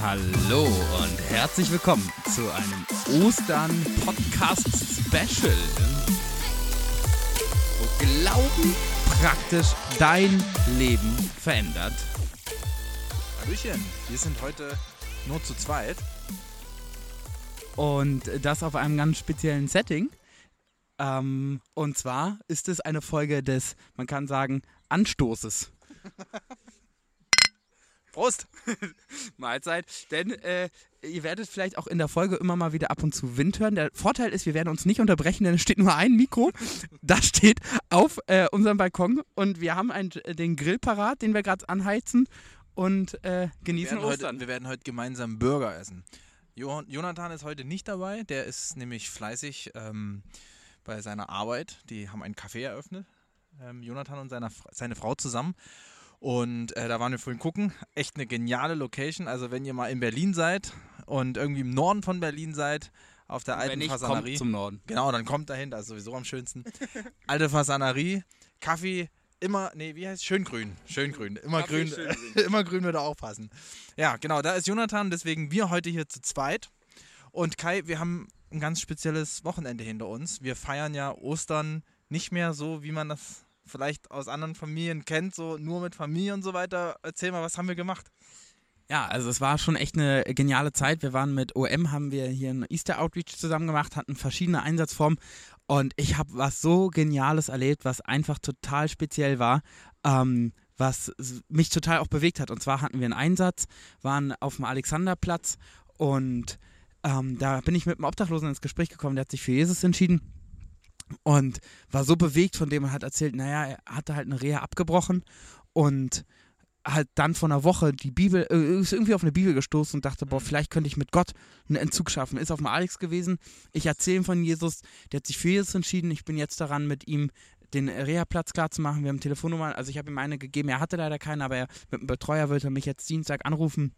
Hallo und herzlich willkommen zu einem Ostern-Podcast-Special, wo Glauben praktisch dein Leben verändert. Hallöchen, wir sind heute nur zu zweit. Und das auf einem ganz speziellen Setting. Ähm, und zwar ist es eine Folge des, man kann sagen, Anstoßes. Prost! Mahlzeit. Denn äh, ihr werdet vielleicht auch in der Folge immer mal wieder ab und zu Wind hören. Der Vorteil ist, wir werden uns nicht unterbrechen, denn es steht nur ein Mikro. Das steht auf äh, unserem Balkon und wir haben einen, den Grill parat, den wir gerade anheizen und äh, genießen wir Ostern. Heute, wir werden heute gemeinsam Burger essen. Jo Jonathan ist heute nicht dabei, der ist nämlich fleißig ähm, bei seiner Arbeit. Die haben einen Café eröffnet, ähm, Jonathan und seine, seine Frau zusammen. Und äh, da waren wir vorhin gucken. Echt eine geniale Location. Also wenn ihr mal in Berlin seid und irgendwie im Norden von Berlin seid, auf der alten Wenn nicht, Fasanerie. kommt zum Norden. Genau, dann kommt dahin, das ist sowieso am schönsten. Alte Fasanerie, Kaffee, immer, nee, wie heißt es? Schöngrün. Schöngrün. Immer Kaffee grün. schöngrün. immer grün würde auch passen. Ja, genau, da ist Jonathan, deswegen wir heute hier zu zweit. Und Kai, wir haben ein ganz spezielles Wochenende hinter uns. Wir feiern ja Ostern nicht mehr so, wie man das vielleicht aus anderen Familien kennt, so nur mit Familie und so weiter. Erzähl mal, was haben wir gemacht? Ja, also es war schon echt eine geniale Zeit. Wir waren mit OM, haben wir hier ein Easter Outreach zusammen gemacht, hatten verschiedene Einsatzformen und ich habe was so Geniales erlebt, was einfach total speziell war. Ähm, was mich total auch bewegt hat. Und zwar hatten wir einen Einsatz, waren auf dem Alexanderplatz und ähm, da bin ich mit einem Obdachlosen ins Gespräch gekommen, der hat sich für Jesus entschieden und war so bewegt von dem und hat erzählt, naja, er hatte halt eine Reha abgebrochen und halt dann vor einer Woche die Bibel, äh, ist irgendwie auf eine Bibel gestoßen und dachte, boah, vielleicht könnte ich mit Gott einen Entzug schaffen. Ist auf dem Alex gewesen. Ich erzähle ihm von Jesus. Der hat sich für Jesus entschieden. Ich bin jetzt daran, mit ihm den Reha-Platz klar zu machen. Wir haben Telefonnummer, also ich habe ihm eine gegeben. Er hatte leider keine, aber er, mit dem Betreuer wird er mich jetzt Dienstag anrufen.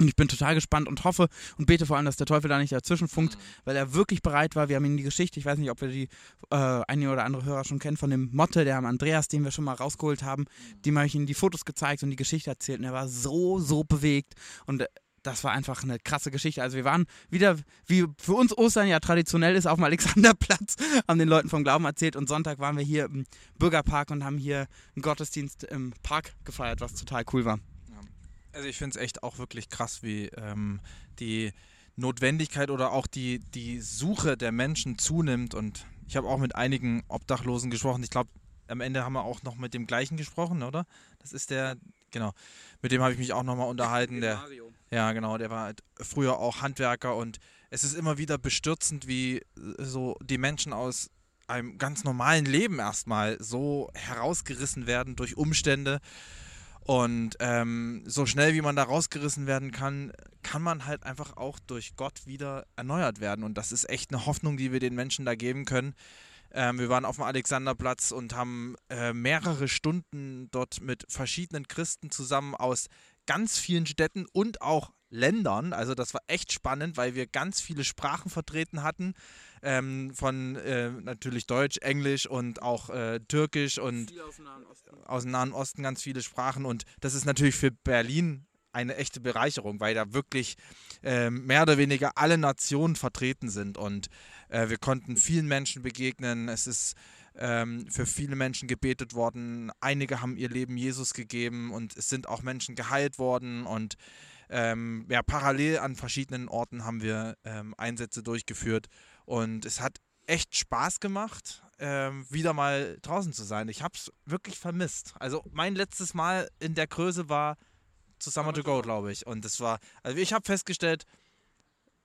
Und ich bin total gespannt und hoffe und bete vor allem, dass der Teufel da nicht dazwischen funkt, weil er wirklich bereit war. Wir haben ihm die Geschichte, ich weiß nicht, ob wir die äh, einige oder andere Hörer schon kennen, von dem Motte, der am Andreas, den wir schon mal rausgeholt haben. Dem habe ich ihm die Fotos gezeigt und die Geschichte erzählt. Und er war so, so bewegt. Und äh, das war einfach eine krasse Geschichte. Also wir waren wieder, wie für uns Ostern ja traditionell ist, auf dem Alexanderplatz, haben den Leuten vom Glauben erzählt und Sonntag waren wir hier im Bürgerpark und haben hier einen Gottesdienst im Park gefeiert, was total cool war. Also ich finde es echt auch wirklich krass, wie ähm, die Notwendigkeit oder auch die, die Suche der Menschen zunimmt. Und ich habe auch mit einigen Obdachlosen gesprochen. Ich glaube, am Ende haben wir auch noch mit dem gleichen gesprochen, oder? Das ist der, genau. Mit dem habe ich mich auch nochmal unterhalten. Der, ja, genau, der war halt früher auch Handwerker und es ist immer wieder bestürzend, wie äh, so die Menschen aus einem ganz normalen Leben erstmal so herausgerissen werden durch Umstände. Und ähm, so schnell wie man da rausgerissen werden kann, kann man halt einfach auch durch Gott wieder erneuert werden. Und das ist echt eine Hoffnung, die wir den Menschen da geben können. Ähm, wir waren auf dem Alexanderplatz und haben äh, mehrere Stunden dort mit verschiedenen Christen zusammen aus ganz vielen Städten und auch Ländern. Also das war echt spannend, weil wir ganz viele Sprachen vertreten hatten. Ähm, von äh, natürlich Deutsch, Englisch und auch äh, Türkisch und aus dem Nahen Osten. aus dem Nahen Osten ganz viele Sprachen. Und das ist natürlich für Berlin eine echte Bereicherung, weil da wirklich ähm, mehr oder weniger alle Nationen vertreten sind. Und äh, wir konnten vielen Menschen begegnen. Es ist ähm, für viele Menschen gebetet worden. Einige haben ihr Leben Jesus gegeben und es sind auch Menschen geheilt worden. Und ähm, ja, parallel an verschiedenen Orten haben wir ähm, Einsätze durchgeführt. Und es hat echt Spaß gemacht, ähm, wieder mal draußen zu sein. Ich habe es wirklich vermisst. Also mein letztes Mal in der Größe war zu Summer to Go, glaube ich. Und das war, also ich habe festgestellt,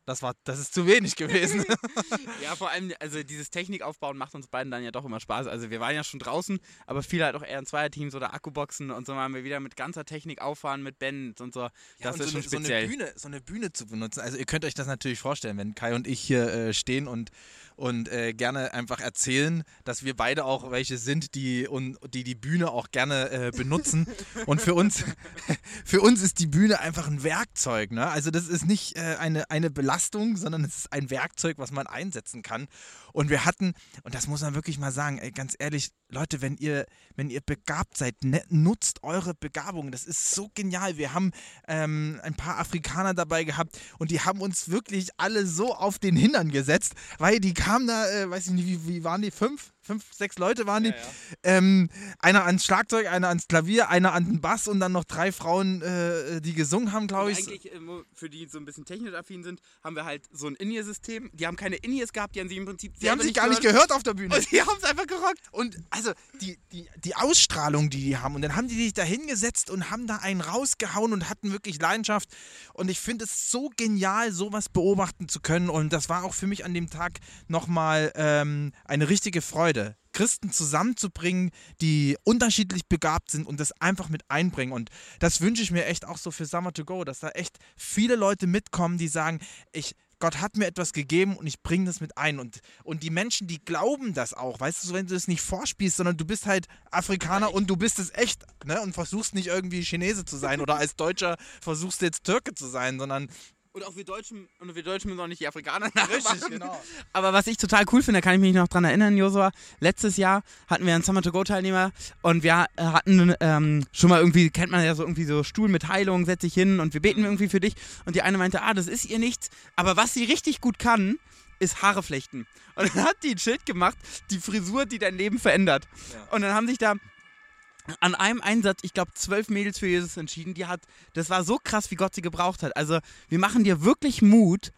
das war, das ist zu wenig gewesen. Ja, vor allem, also dieses Technikaufbauen macht uns beiden dann ja doch immer Spaß. Also wir waren ja schon draußen, aber viel halt auch eher in Zweierteams oder Akkuboxen und so waren wir wieder mit ganzer Technik auffahren, mit Bands und so. Ja, Das und ist so schon eine, speziell. So eine, Bühne, so eine Bühne zu benutzen. Also ihr könnt euch das natürlich vorstellen, wenn Kai und ich hier äh, stehen und, und äh, gerne einfach erzählen, dass wir beide auch welche sind, die und die, die Bühne auch gerne äh, benutzen. und für uns, für uns ist die Bühne einfach ein Werkzeug. Ne? Also das ist nicht äh, eine, eine Belastung, sondern es ist ein Werkzeug, was man einsetzen kann. Und wir hatten, und das muss man wirklich mal sagen, ey, ganz ehrlich, Leute, wenn ihr, wenn ihr begabt seid, ne, nutzt eure Begabung. Das ist so genial. Wir haben ähm, ein paar Afrikaner dabei gehabt und die haben uns wirklich alle so auf den Hintern gesetzt, weil die kamen da, äh, weiß ich nicht, wie, wie waren die? Fünf? Fünf, sechs Leute waren die. Ja, ja. Ähm, einer ans Schlagzeug, einer ans Klavier, einer an den Bass und dann noch drei Frauen, äh, die gesungen haben, glaube ich. Eigentlich, äh, für die so ein bisschen technisch affin sind, haben wir halt so ein In-Ear-System. Die haben keine In-Ears gehabt, die haben sie im Prinzip Die haben sich gar nicht gehört auf der Bühne. Und die haben es einfach gerockt. Und also die, die, die Ausstrahlung, die die haben. Und dann haben die sich da hingesetzt und haben da einen rausgehauen und hatten wirklich Leidenschaft. Und ich finde es so genial, sowas beobachten zu können. Und das war auch für mich an dem Tag nochmal ähm, eine richtige Freude. Freude, Christen zusammenzubringen, die unterschiedlich begabt sind und das einfach mit einbringen. Und das wünsche ich mir echt auch so für Summer to Go, dass da echt viele Leute mitkommen, die sagen, ich, Gott hat mir etwas gegeben und ich bringe das mit ein. Und, und die Menschen, die glauben das auch, weißt du, wenn du das nicht vorspielst, sondern du bist halt Afrikaner und du bist es echt, ne? Und versuchst nicht irgendwie Chinese zu sein oder als Deutscher versuchst du jetzt Türke zu sein, sondern und auch wir Deutschen, und wir Deutschen müssen auch nicht die Afrikaner nachmachen. Richtig, genau. Aber was ich total cool finde, da kann ich mich noch dran erinnern, Josua. Letztes Jahr hatten wir einen Summer to Go Teilnehmer und wir hatten ähm, schon mal irgendwie, kennt man ja so irgendwie so Stuhl mit Heilung, setz dich hin und wir beten mhm. irgendwie für dich. Und die eine meinte, ah, das ist ihr nichts. Aber was sie richtig gut kann, ist Haare flechten. Und dann hat die ein Schild gemacht, die Frisur, die dein Leben verändert. Ja. Und dann haben sich da an einem Einsatz, ich glaube, zwölf Mädels für Jesus entschieden. Die hat, das war so krass, wie Gott sie gebraucht hat. Also, wir machen dir wirklich Mut.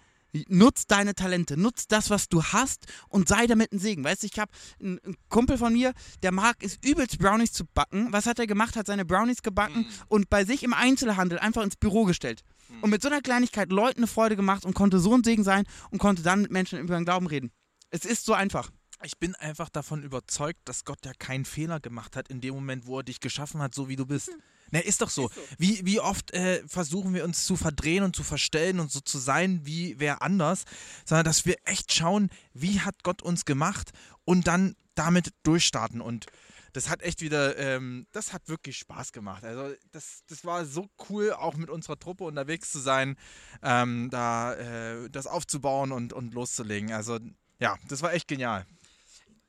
Nutz deine Talente, nutz das, was du hast und sei damit ein Segen. Weißt du, ich habe einen, Kumpel von mir, der mag es übelst Brownies zu backen. Was hat er gemacht? Hat seine Brownies gebacken mhm. und bei sich im Einzelhandel einfach ins Büro gestellt. Mhm. Und mit so einer Kleinigkeit Leuten eine Freude gemacht und konnte so ein Segen sein und konnte dann mit Menschen über den Glauben reden. Es ist so einfach ich bin einfach davon überzeugt, dass Gott ja keinen Fehler gemacht hat in dem Moment, wo er dich geschaffen hat, so wie du bist. Hm. Na, ist doch so. Ist so. Wie, wie oft äh, versuchen wir uns zu verdrehen und zu verstellen und so zu sein wie wer anders, sondern dass wir echt schauen, wie hat Gott uns gemacht und dann damit durchstarten. Und das hat echt wieder, ähm, das hat wirklich Spaß gemacht. Also das, das war so cool, auch mit unserer Truppe unterwegs zu sein, ähm, da äh, das aufzubauen und, und loszulegen. Also ja, das war echt genial.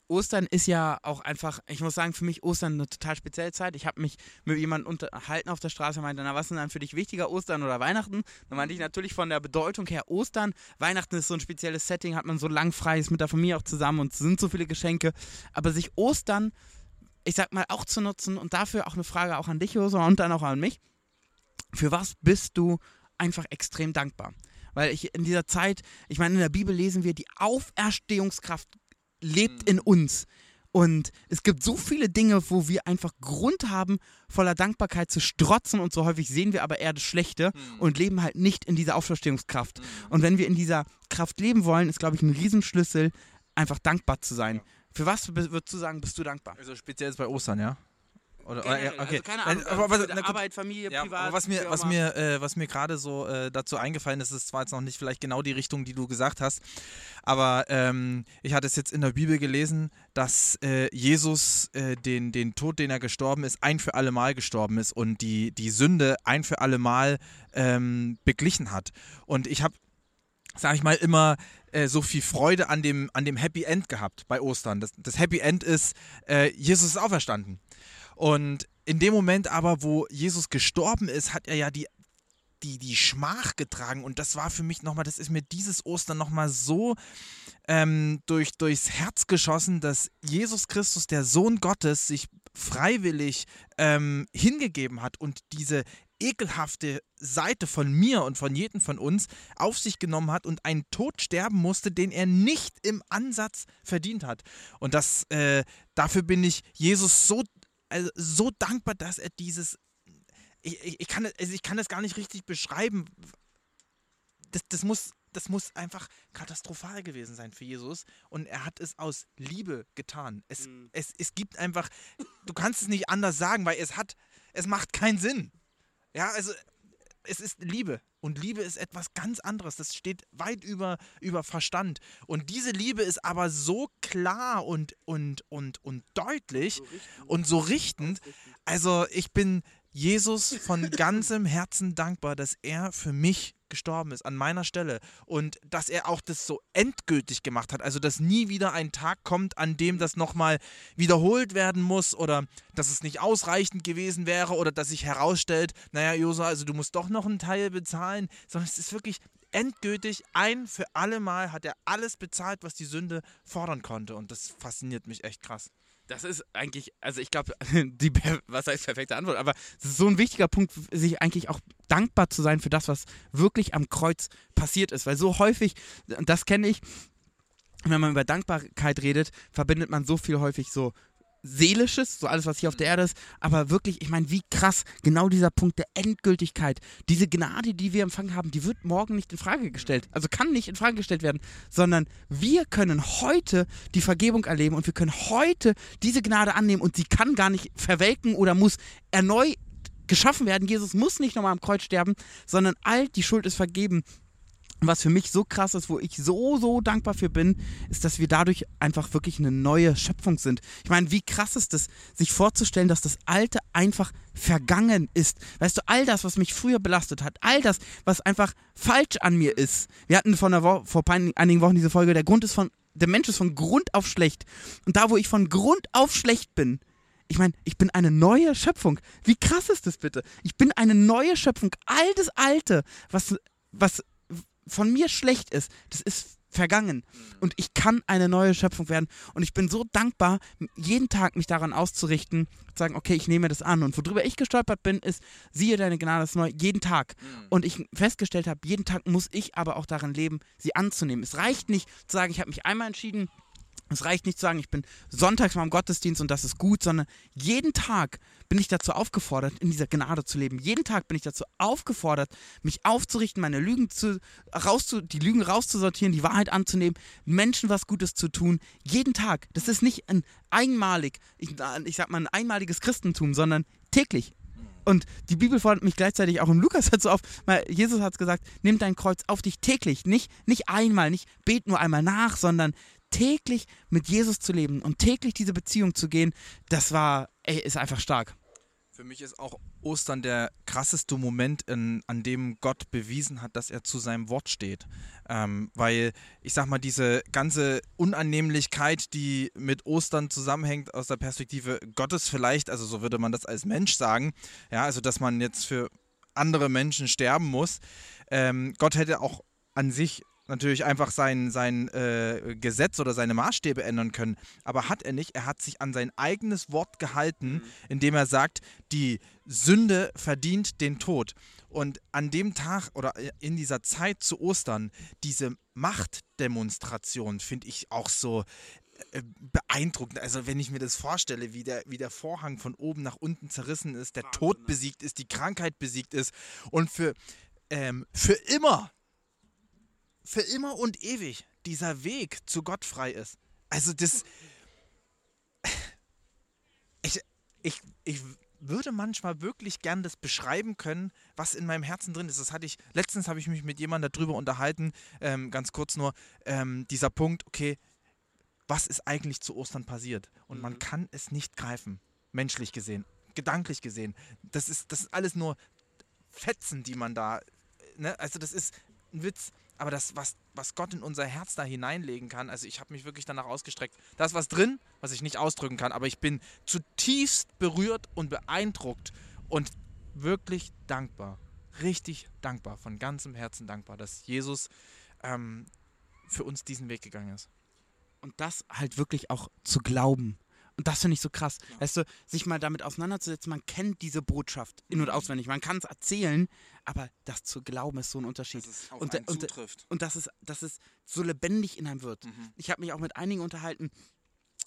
Ostern ist ja auch einfach, ich muss sagen, für mich Ostern eine total spezielle Zeit. Ich habe mich mit jemandem unterhalten auf der Straße und meinte, na, was ist denn dann für dich wichtiger, Ostern oder Weihnachten? Dann meinte ich natürlich von der Bedeutung her Ostern. Weihnachten ist so ein spezielles Setting, hat man so lang frei, ist mit der Familie auch zusammen und es sind so viele Geschenke. Aber sich Ostern, ich sag mal, auch zu nutzen und dafür auch eine Frage auch an dich, Josua, und dann auch an mich. Für was bist du einfach extrem dankbar? Weil ich in dieser Zeit, ich meine, in der Bibel lesen wir, die Auferstehungskraft lebt in uns. Und es gibt so viele Dinge, wo wir einfach Grund haben, voller Dankbarkeit zu strotzen und so häufig sehen wir aber eher das Schlechte mhm. und leben halt nicht in dieser Auferstehungskraft. Mhm. Und wenn wir in dieser Kraft leben wollen, ist, glaube ich, ein Riesenschlüssel, einfach dankbar zu sein. Ja. Für was würdest du sagen, bist du dankbar? Also speziell jetzt bei Ostern, ja? Oder, ja, okay. Also keine Ahnung, aber, was, na, Arbeit, Familie, ja, privat. was mir, was mir, äh, was mir gerade so äh, dazu eingefallen ist, ist zwar jetzt noch nicht vielleicht genau die Richtung, die du gesagt hast, aber ähm, ich hatte es jetzt in der Bibel gelesen, dass äh, Jesus äh, den, den Tod, den er gestorben ist, ein für alle Mal gestorben ist und die, die Sünde ein für alle Mal ähm, beglichen hat. Und ich habe sag ich mal, immer äh, so viel Freude an dem, an dem Happy End gehabt bei Ostern. Das, das Happy End ist, äh, Jesus ist auferstanden. Und in dem Moment aber, wo Jesus gestorben ist, hat er ja die die, die Schmach getragen und das war für mich nochmal, das ist mir dieses Ostern nochmal so ähm, durch, durchs Herz geschossen, dass Jesus Christus, der Sohn Gottes, sich freiwillig ähm, hingegeben hat und diese ekelhafte Seite von mir und von jedem von uns auf sich genommen hat und einen Tod sterben musste, den er nicht im Ansatz verdient hat. Und das, äh, dafür bin ich Jesus so also so dankbar, dass er dieses. Ich, ich, ich, kann, also ich kann das gar nicht richtig beschreiben. Das, das, muss, das muss einfach katastrophal gewesen sein für Jesus. Und er hat es aus Liebe getan. Es, mhm. es, es gibt einfach, du kannst es nicht anders sagen, weil es hat, es macht keinen Sinn. Ja, also es ist Liebe. Und Liebe ist etwas ganz anderes. Das steht weit über, über Verstand. Und diese Liebe ist aber so klar und, und, und, und deutlich so und so richtend. Also ich bin Jesus von ganzem Herzen dankbar, dass er für mich gestorben ist, an meiner Stelle. Und dass er auch das so endgültig gemacht hat. Also, dass nie wieder ein Tag kommt, an dem das nochmal wiederholt werden muss oder dass es nicht ausreichend gewesen wäre oder dass sich herausstellt, naja, Josa, also du musst doch noch einen Teil bezahlen, sondern es ist wirklich endgültig ein für alle Mal hat er alles bezahlt, was die Sünde fordern konnte. Und das fasziniert mich echt krass. Das ist eigentlich, also ich glaube, die, was heißt perfekte Antwort, aber es ist so ein wichtiger Punkt, sich eigentlich auch dankbar zu sein für das, was wirklich am Kreuz passiert ist. Weil so häufig, das kenne ich, wenn man über Dankbarkeit redet, verbindet man so viel häufig so Seelisches, so alles, was hier auf der Erde ist, aber wirklich, ich meine, wie krass genau dieser Punkt der Endgültigkeit, diese Gnade, die wir empfangen haben, die wird morgen nicht in Frage gestellt. Also kann nicht in Frage gestellt werden, sondern wir können heute die Vergebung erleben und wir können heute diese Gnade annehmen und sie kann gar nicht verwelken oder muss erneut geschaffen werden. Jesus muss nicht nochmal am Kreuz sterben, sondern all die Schuld ist vergeben was für mich so krass ist, wo ich so, so dankbar für bin, ist, dass wir dadurch einfach wirklich eine neue Schöpfung sind. Ich meine, wie krass ist es, sich vorzustellen, dass das Alte einfach vergangen ist. Weißt du, all das, was mich früher belastet hat, all das, was einfach falsch an mir ist. Wir hatten vor, einer vor einigen Wochen diese Folge, der Grund ist von, der Mensch ist von Grund auf schlecht. Und da, wo ich von Grund auf schlecht bin, ich meine, ich bin eine neue Schöpfung. Wie krass ist das bitte? Ich bin eine neue Schöpfung. All das Alte, was, was von mir schlecht ist, das ist vergangen. Mhm. Und ich kann eine neue Schöpfung werden. Und ich bin so dankbar, jeden Tag mich daran auszurichten, zu sagen, okay, ich nehme das an. Und worüber ich gestolpert bin, ist, siehe deine Gnade ist neu, jeden Tag. Mhm. Und ich festgestellt habe, jeden Tag muss ich aber auch daran leben, sie anzunehmen. Es reicht nicht zu sagen, ich habe mich einmal entschieden, es reicht nicht zu sagen, ich bin sonntags mal im Gottesdienst und das ist gut, sondern jeden Tag bin ich dazu aufgefordert, in dieser Gnade zu leben. Jeden Tag bin ich dazu aufgefordert, mich aufzurichten, meine Lügen zu, rauszu, die Lügen rauszusortieren, die Wahrheit anzunehmen, Menschen was Gutes zu tun. Jeden Tag. Das ist nicht ein einmalig, ich, ich sag mal ein einmaliges Christentum, sondern täglich. Und die Bibel fordert mich gleichzeitig auch im Lukas dazu auf, weil Jesus hat es gesagt, nimm dein Kreuz auf dich täglich, nicht, nicht einmal, nicht bet nur einmal nach, sondern täglich mit Jesus zu leben und täglich diese Beziehung zu gehen, das war, ey, ist einfach stark. Für mich ist auch Ostern der krasseste Moment, in, an dem Gott bewiesen hat, dass er zu seinem Wort steht. Ähm, weil ich sag mal, diese ganze Unannehmlichkeit, die mit Ostern zusammenhängt, aus der Perspektive Gottes vielleicht, also so würde man das als Mensch sagen, ja, also dass man jetzt für andere Menschen sterben muss. Ähm, Gott hätte auch an sich natürlich einfach sein, sein äh, Gesetz oder seine Maßstäbe ändern können. Aber hat er nicht. Er hat sich an sein eigenes Wort gehalten, mhm. indem er sagt, die Sünde verdient den Tod. Und an dem Tag oder in dieser Zeit zu Ostern, diese Machtdemonstration finde ich auch so äh, beeindruckend. Also wenn ich mir das vorstelle, wie der, wie der Vorhang von oben nach unten zerrissen ist, der Tod ne? besiegt ist, die Krankheit besiegt ist und für, ähm, für immer für immer und ewig dieser Weg zu Gott frei ist. Also das. Ich, ich, ich würde manchmal wirklich gern das beschreiben können, was in meinem Herzen drin ist. Das hatte ich, letztens habe ich mich mit jemandem darüber unterhalten, ähm, ganz kurz nur, ähm, dieser Punkt, okay, was ist eigentlich zu Ostern passiert? Und man mhm. kann es nicht greifen, menschlich gesehen, gedanklich gesehen. Das ist, das ist alles nur Fetzen, die man da, ne? also das ist ein Witz aber das, was, was Gott in unser Herz da hineinlegen kann, also ich habe mich wirklich danach ausgestreckt. Da ist was drin, was ich nicht ausdrücken kann, aber ich bin zutiefst berührt und beeindruckt und wirklich dankbar, richtig dankbar, von ganzem Herzen dankbar, dass Jesus ähm, für uns diesen Weg gegangen ist. Und das halt wirklich auch zu glauben. Und das finde ich so krass. Ja. Weißt du, sich mal damit auseinanderzusetzen, man kennt diese Botschaft in- und mhm. auswendig. Man kann es erzählen, aber das zu glauben ist so ein Unterschied. Dass es auf und, und, zutrifft. und dass es, dass es so lebendig in einem wird. Mhm. Ich habe mich auch mit einigen unterhalten,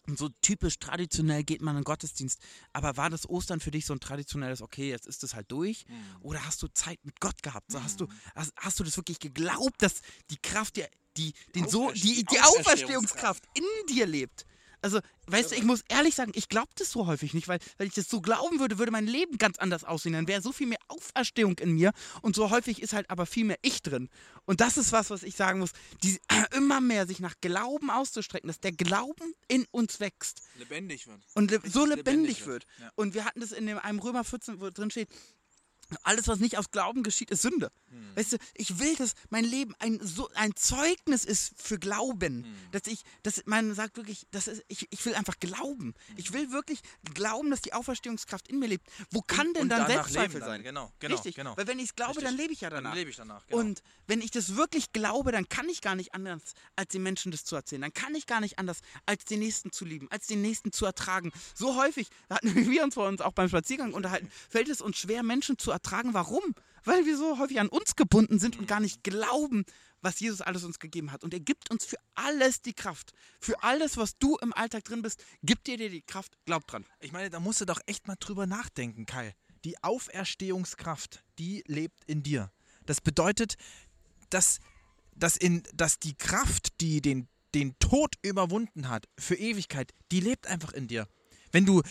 und so typisch traditionell geht man in den Gottesdienst. Aber war das Ostern für dich so ein traditionelles, okay, jetzt ist es halt durch? Mhm. Oder hast du Zeit mit Gott gehabt? So, mhm. hast, du, hast, hast, du das wirklich geglaubt, dass die Kraft, die, die, den so, die, die Auferstehungskraft in dir lebt? Also, weißt du, ich muss ehrlich sagen, ich glaube das so häufig nicht, weil, weil ich das so glauben würde, würde mein Leben ganz anders aussehen. Dann wäre so viel mehr Auferstehung in mir und so häufig ist halt aber viel mehr ich drin. Und das ist was, was ich sagen muss, die, immer mehr sich nach Glauben auszustrecken, dass der Glauben in uns wächst. Lebendig wird. Und le so lebendig, lebendig wird. wird. Ja. Und wir hatten das in dem, einem Römer 14, wo drin steht, alles, was nicht aus Glauben geschieht, ist Sünde. Hm. Weißt du, ich will, dass mein Leben ein, so, ein Zeugnis ist für Glauben. Hm. Dass ich, dass man sagt wirklich, das ist, ich, ich will einfach glauben. Hm. Ich will wirklich glauben, dass die Auferstehungskraft in mir lebt. Wo kann denn und dann Selbstzweifel dann. sein? Genau, genau, Richtig, genau. weil wenn ich es glaube, Richtig. dann lebe ich ja Dann danach. lebe ich danach. Genau. Und wenn ich das wirklich glaube, dann kann ich gar nicht anders, als den Menschen das zu erzählen. Dann kann ich gar nicht anders, als den Nächsten zu lieben, als den Nächsten zu ertragen. So häufig, da hatten wir uns vor uns auch beim Spaziergang unterhalten, fällt es uns schwer, Menschen zu ertragen. Warum? Weil wir so häufig an uns gebunden sind und gar nicht glauben, was Jesus alles uns gegeben hat. Und er gibt uns für alles die Kraft. Für alles, was du im Alltag drin bist, gibt er dir die Kraft. Glaub dran. Ich meine, da musst du doch echt mal drüber nachdenken, Kai. Die Auferstehungskraft, die lebt in dir. Das bedeutet, dass, dass, in, dass die Kraft, die den, den Tod überwunden hat, für Ewigkeit, die lebt einfach in dir. Wenn du.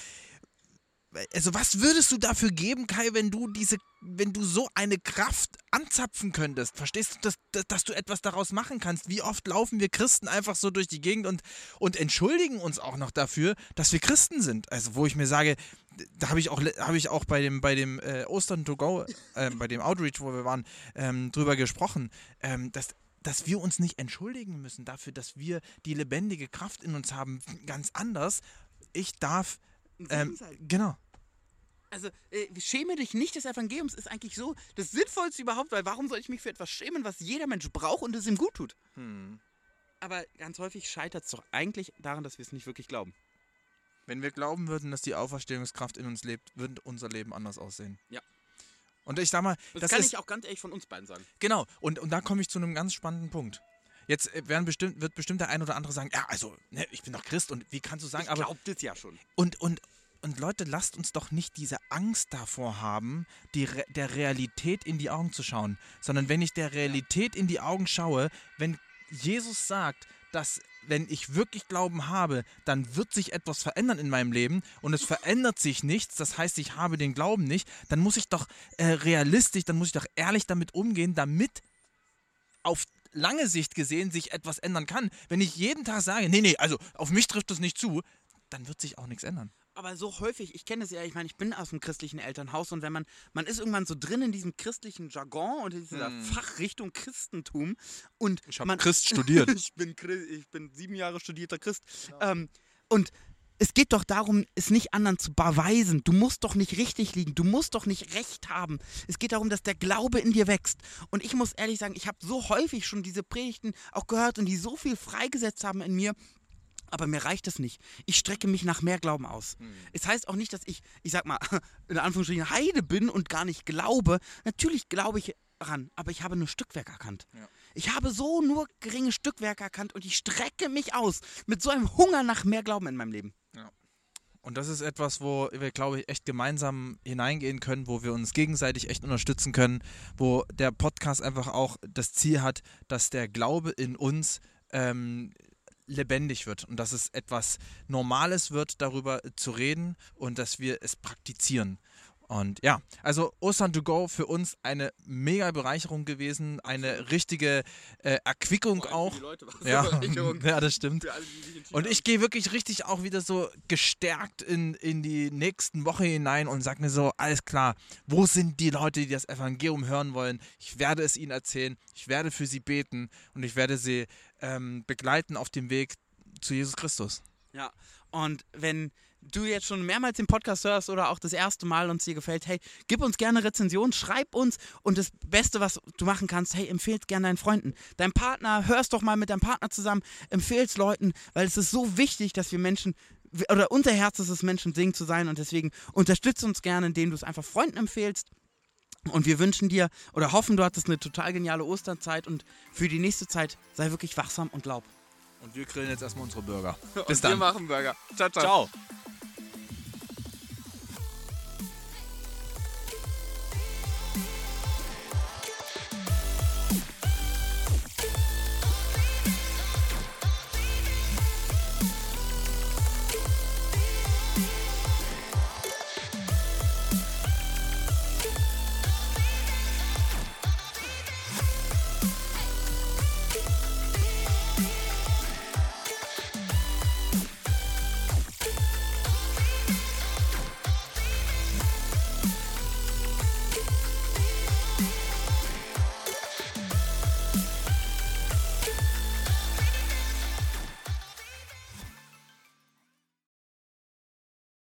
Also, was würdest du dafür geben, Kai, wenn du diese, wenn du so eine Kraft anzapfen könntest? Verstehst du, dass, dass, du etwas daraus machen kannst? Wie oft laufen wir Christen einfach so durch die Gegend und, und entschuldigen uns auch noch dafür, dass wir Christen sind? Also, wo ich mir sage, da habe ich auch, habe ich auch bei dem, bei dem äh, Ostern to Go, äh, bei dem Outreach, wo wir waren, ähm, drüber gesprochen, ähm, dass, dass wir uns nicht entschuldigen müssen dafür, dass wir die lebendige Kraft in uns haben, ganz anders. Ich darf, ähm, genau. Also, äh, schäme dich nicht des Evangeliums ist eigentlich so das Sinnvollste überhaupt, weil warum soll ich mich für etwas schämen, was jeder Mensch braucht und es ihm gut tut? Aber ganz häufig scheitert es doch eigentlich daran, dass wir es nicht wirklich glauben. Wenn wir glauben würden, dass die Auferstehungskraft in uns lebt, würde unser Leben anders aussehen. Ja. Und ich sag mal, Das, das, kann ist, ich auch ganz ehrlich von uns beiden sagen. Genau, und, und da komme ich zu einem ganz spannenden Punkt. Jetzt äh, werden bestimmt, wird bestimmt der ein oder andere sagen, ja, also, ne, ich bin doch Christ und wie kannst du sagen, Ich aber. glaub das ja schon. Und, und, und Leute, lasst uns doch nicht diese Angst davor haben, die Re der Realität in die Augen zu schauen, sondern wenn ich der Realität in die Augen schaue, wenn Jesus sagt, dass wenn ich wirklich Glauben habe, dann wird sich etwas verändern in meinem Leben und es verändert sich nichts, das heißt, ich habe den Glauben nicht, dann muss ich doch äh, realistisch, dann muss ich doch ehrlich damit umgehen, damit auf lange Sicht gesehen sich etwas ändern kann. Wenn ich jeden Tag sage, nee, nee, also auf mich trifft das nicht zu, dann wird sich auch nichts ändern. Aber so häufig, ich kenne es ja, ich meine, ich bin aus dem christlichen Elternhaus und wenn man, man ist irgendwann so drin in diesem christlichen Jargon und in dieser Fachrichtung Christentum und Ich hab man, Christ studiert. ich, bin, ich bin sieben Jahre studierter Christ. Ähm, und es geht doch darum, es nicht anderen zu beweisen. Du musst doch nicht richtig liegen. Du musst doch nicht recht haben. Es geht darum, dass der Glaube in dir wächst. Und ich muss ehrlich sagen, ich habe so häufig schon diese Predigten auch gehört und die so viel freigesetzt haben in mir. Aber mir reicht es nicht. Ich strecke mich nach mehr Glauben aus. Es heißt auch nicht, dass ich, ich sag mal, in Anführungsstrichen Heide bin und gar nicht glaube. Natürlich glaube ich ran, aber ich habe nur Stückwerk erkannt. Ja. Ich habe so nur geringe Stückwerke erkannt und ich strecke mich aus mit so einem Hunger nach mehr Glauben in meinem Leben. Und das ist etwas, wo wir, glaube ich, echt gemeinsam hineingehen können, wo wir uns gegenseitig echt unterstützen können, wo der Podcast einfach auch das Ziel hat, dass der Glaube in uns ähm, lebendig wird und dass es etwas Normales wird, darüber zu reden und dass wir es praktizieren. Und ja, also Ostern to go für uns eine mega Bereicherung gewesen, eine richtige äh, Erquickung auch. Ja, ja, das stimmt. Und ich gehe wirklich richtig auch wieder so gestärkt in, in die nächsten Woche hinein und sage mir so, alles klar, wo sind die Leute, die das Evangelium hören wollen? Ich werde es ihnen erzählen, ich werde für sie beten und ich werde sie ähm, begleiten auf dem Weg zu Jesus Christus. Ja, und wenn du jetzt schon mehrmals den Podcast hörst oder auch das erste Mal uns dir gefällt, hey, gib uns gerne Rezension, schreib uns und das Beste, was du machen kannst, hey, empfehl's gerne deinen Freunden. Dein Partner, hörst doch mal mit deinem Partner zusammen, empfehl's Leuten, weil es ist so wichtig, dass wir Menschen, oder unser Herz ist es, Menschen singen zu sein und deswegen unterstütze uns gerne, indem du es einfach Freunden empfehlst. Und wir wünschen dir oder hoffen, du hattest eine total geniale Osterzeit und für die nächste Zeit sei wirklich wachsam und glaub. Und wir grillen jetzt erstmal unsere Burger. Bis dann. Wir machen Burger. Ciao, ciao. Ciao.